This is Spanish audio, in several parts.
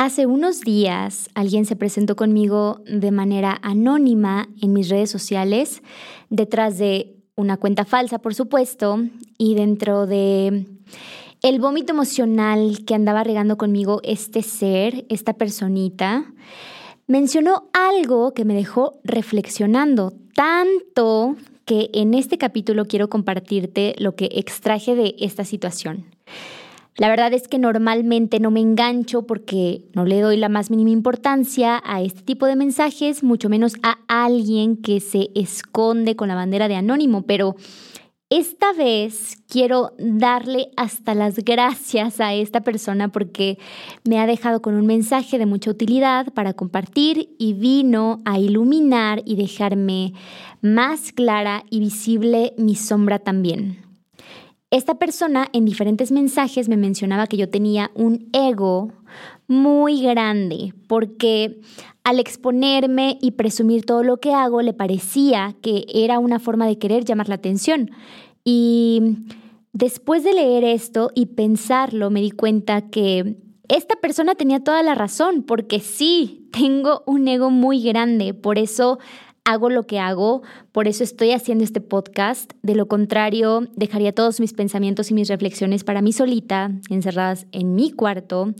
Hace unos días alguien se presentó conmigo de manera anónima en mis redes sociales, detrás de una cuenta falsa, por supuesto, y dentro de el vómito emocional que andaba regando conmigo este ser, esta personita, mencionó algo que me dejó reflexionando tanto que en este capítulo quiero compartirte lo que extraje de esta situación. La verdad es que normalmente no me engancho porque no le doy la más mínima importancia a este tipo de mensajes, mucho menos a alguien que se esconde con la bandera de anónimo, pero esta vez quiero darle hasta las gracias a esta persona porque me ha dejado con un mensaje de mucha utilidad para compartir y vino a iluminar y dejarme más clara y visible mi sombra también. Esta persona en diferentes mensajes me mencionaba que yo tenía un ego muy grande porque al exponerme y presumir todo lo que hago le parecía que era una forma de querer llamar la atención. Y después de leer esto y pensarlo me di cuenta que esta persona tenía toda la razón porque sí, tengo un ego muy grande, por eso hago lo que hago, por eso estoy haciendo este podcast. De lo contrario, dejaría todos mis pensamientos y mis reflexiones para mí solita, encerradas en mi cuarto,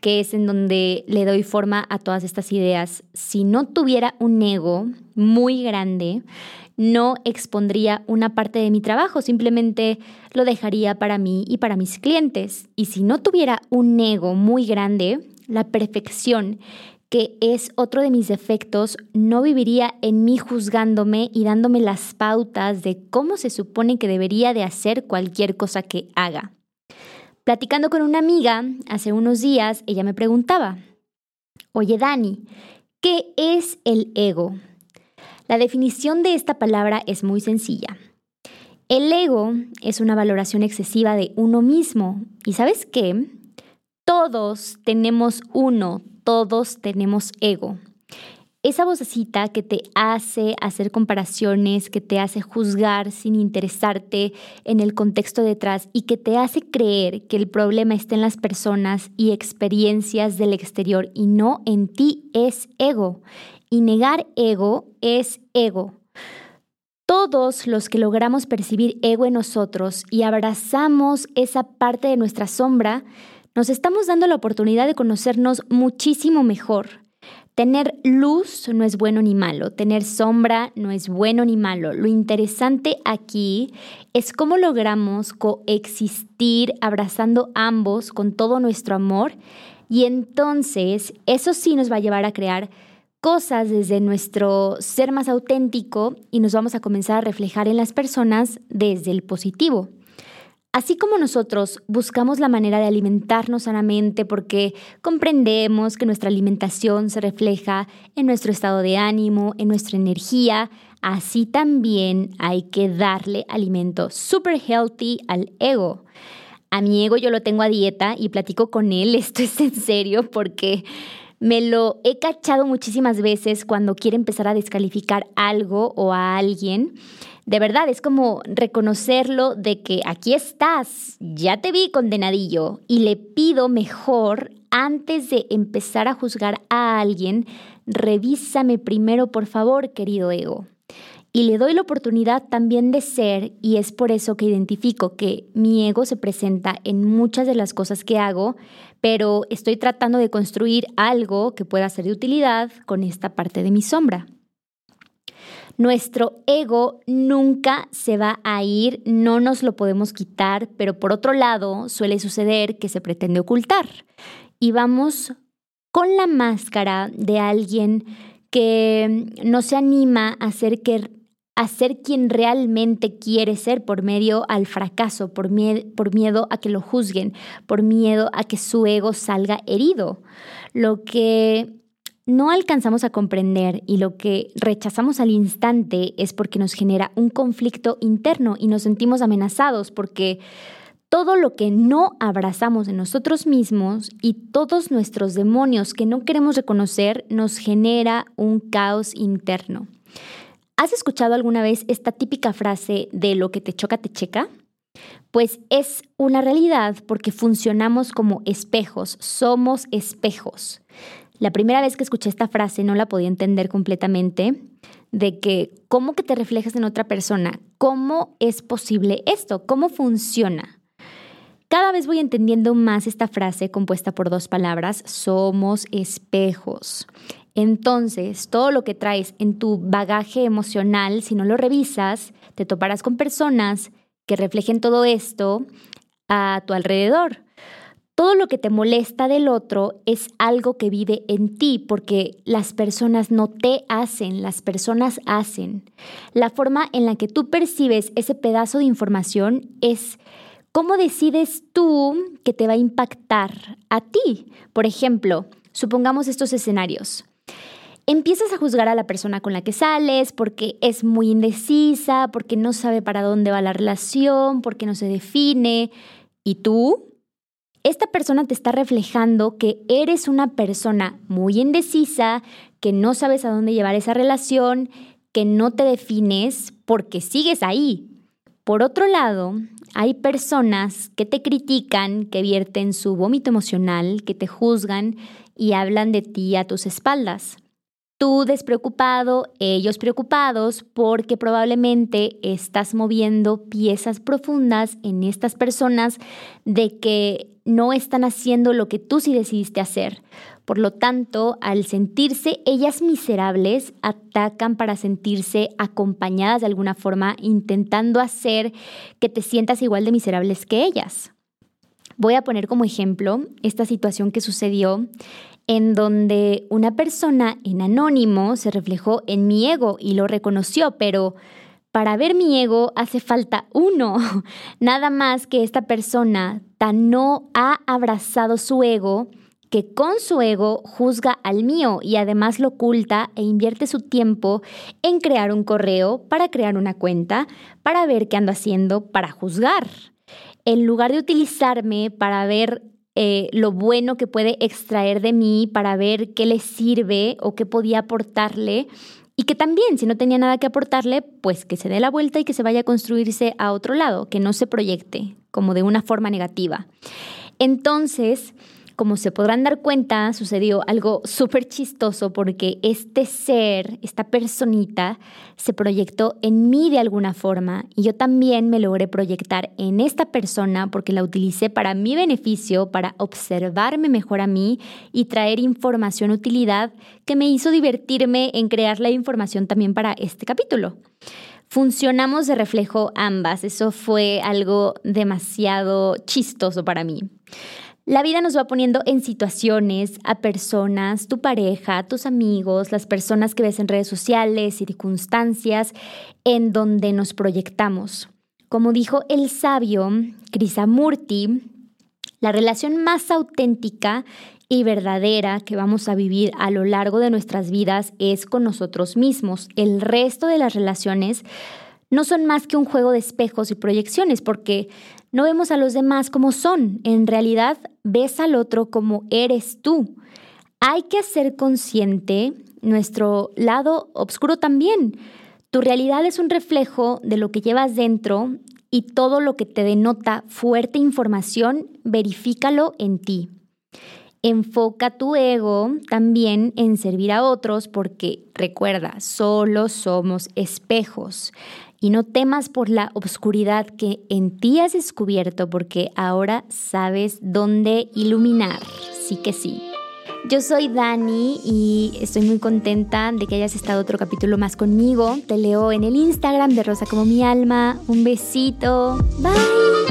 que es en donde le doy forma a todas estas ideas. Si no tuviera un ego muy grande, no expondría una parte de mi trabajo, simplemente lo dejaría para mí y para mis clientes. Y si no tuviera un ego muy grande, la perfección que es otro de mis defectos, no viviría en mí juzgándome y dándome las pautas de cómo se supone que debería de hacer cualquier cosa que haga. Platicando con una amiga hace unos días, ella me preguntaba, oye Dani, ¿qué es el ego? La definición de esta palabra es muy sencilla. El ego es una valoración excesiva de uno mismo. ¿Y sabes qué? Todos tenemos uno, todos tenemos ego. Esa vocecita que te hace hacer comparaciones, que te hace juzgar sin interesarte en el contexto detrás y que te hace creer que el problema está en las personas y experiencias del exterior y no en ti es ego. Y negar ego es ego. Todos los que logramos percibir ego en nosotros y abrazamos esa parte de nuestra sombra, nos estamos dando la oportunidad de conocernos muchísimo mejor. Tener luz no es bueno ni malo, tener sombra no es bueno ni malo. Lo interesante aquí es cómo logramos coexistir abrazando ambos con todo nuestro amor y entonces eso sí nos va a llevar a crear cosas desde nuestro ser más auténtico y nos vamos a comenzar a reflejar en las personas desde el positivo. Así como nosotros buscamos la manera de alimentarnos sanamente porque comprendemos que nuestra alimentación se refleja en nuestro estado de ánimo, en nuestra energía, así también hay que darle alimento super healthy al ego. A mi ego yo lo tengo a dieta y platico con él, esto es en serio porque me lo he cachado muchísimas veces cuando quiere empezar a descalificar algo o a alguien de verdad es como reconocerlo de que aquí estás, ya te vi condenadillo y le pido mejor antes de empezar a juzgar a alguien, revísame primero por favor, querido ego. Y le doy la oportunidad también de ser y es por eso que identifico que mi ego se presenta en muchas de las cosas que hago, pero estoy tratando de construir algo que pueda ser de utilidad con esta parte de mi sombra. Nuestro ego nunca se va a ir, no nos lo podemos quitar, pero por otro lado suele suceder que se pretende ocultar y vamos con la máscara de alguien que no se anima a ser, que, a ser quien realmente quiere ser por medio al fracaso, por, por miedo a que lo juzguen, por miedo a que su ego salga herido. Lo que no alcanzamos a comprender y lo que rechazamos al instante es porque nos genera un conflicto interno y nos sentimos amenazados porque todo lo que no abrazamos en nosotros mismos y todos nuestros demonios que no queremos reconocer nos genera un caos interno. ¿Has escuchado alguna vez esta típica frase de lo que te choca te checa? Pues es una realidad porque funcionamos como espejos, somos espejos. La primera vez que escuché esta frase no la podía entender completamente, de que cómo que te reflejas en otra persona, cómo es posible esto, cómo funciona. Cada vez voy entendiendo más esta frase compuesta por dos palabras, somos espejos. Entonces, todo lo que traes en tu bagaje emocional, si no lo revisas, te toparás con personas que reflejen todo esto a tu alrededor. Todo lo que te molesta del otro es algo que vive en ti, porque las personas no te hacen, las personas hacen. La forma en la que tú percibes ese pedazo de información es cómo decides tú que te va a impactar a ti. Por ejemplo, supongamos estos escenarios. Empiezas a juzgar a la persona con la que sales porque es muy indecisa, porque no sabe para dónde va la relación, porque no se define. ¿Y tú? esta persona te está reflejando que eres una persona muy indecisa, que no sabes a dónde llevar esa relación, que no te defines porque sigues ahí. Por otro lado, hay personas que te critican, que vierten su vómito emocional, que te juzgan y hablan de ti a tus espaldas. Tú despreocupado, ellos preocupados, porque probablemente estás moviendo piezas profundas en estas personas de que no están haciendo lo que tú sí decidiste hacer. Por lo tanto, al sentirse ellas miserables, atacan para sentirse acompañadas de alguna forma, intentando hacer que te sientas igual de miserables que ellas. Voy a poner como ejemplo esta situación que sucedió en donde una persona en anónimo se reflejó en mi ego y lo reconoció, pero para ver mi ego hace falta uno, nada más que esta persona tan no ha abrazado su ego que con su ego juzga al mío y además lo oculta e invierte su tiempo en crear un correo para crear una cuenta, para ver qué ando haciendo, para juzgar. En lugar de utilizarme para ver eh, lo bueno que puede extraer de mí para ver qué le sirve o qué podía aportarle. Y que también, si no tenía nada que aportarle, pues que se dé la vuelta y que se vaya a construirse a otro lado, que no se proyecte como de una forma negativa. Entonces, como se podrán dar cuenta, sucedió algo súper chistoso porque este ser, esta personita, se proyectó en mí de alguna forma y yo también me logré proyectar en esta persona porque la utilicé para mi beneficio, para observarme mejor a mí y traer información utilidad que me hizo divertirme en crear la información también para este capítulo funcionamos de reflejo ambas. Eso fue algo demasiado chistoso para mí. La vida nos va poniendo en situaciones a personas, tu pareja, tus amigos, las personas que ves en redes sociales, circunstancias en donde nos proyectamos. Como dijo el sabio Krishnamurti, la relación más auténtica y verdadera que vamos a vivir a lo largo de nuestras vidas es con nosotros mismos. El resto de las relaciones no son más que un juego de espejos y proyecciones, porque no vemos a los demás como son, en realidad ves al otro como eres tú. Hay que ser consciente nuestro lado oscuro también. Tu realidad es un reflejo de lo que llevas dentro y todo lo que te denota fuerte información, verifícalo en ti. Enfoca tu ego también en servir a otros porque recuerda, solo somos espejos y no temas por la obscuridad que en ti has descubierto porque ahora sabes dónde iluminar. Sí que sí. Yo soy Dani y estoy muy contenta de que hayas estado otro capítulo más conmigo. Te leo en el Instagram de Rosa como mi alma. Un besito. Bye.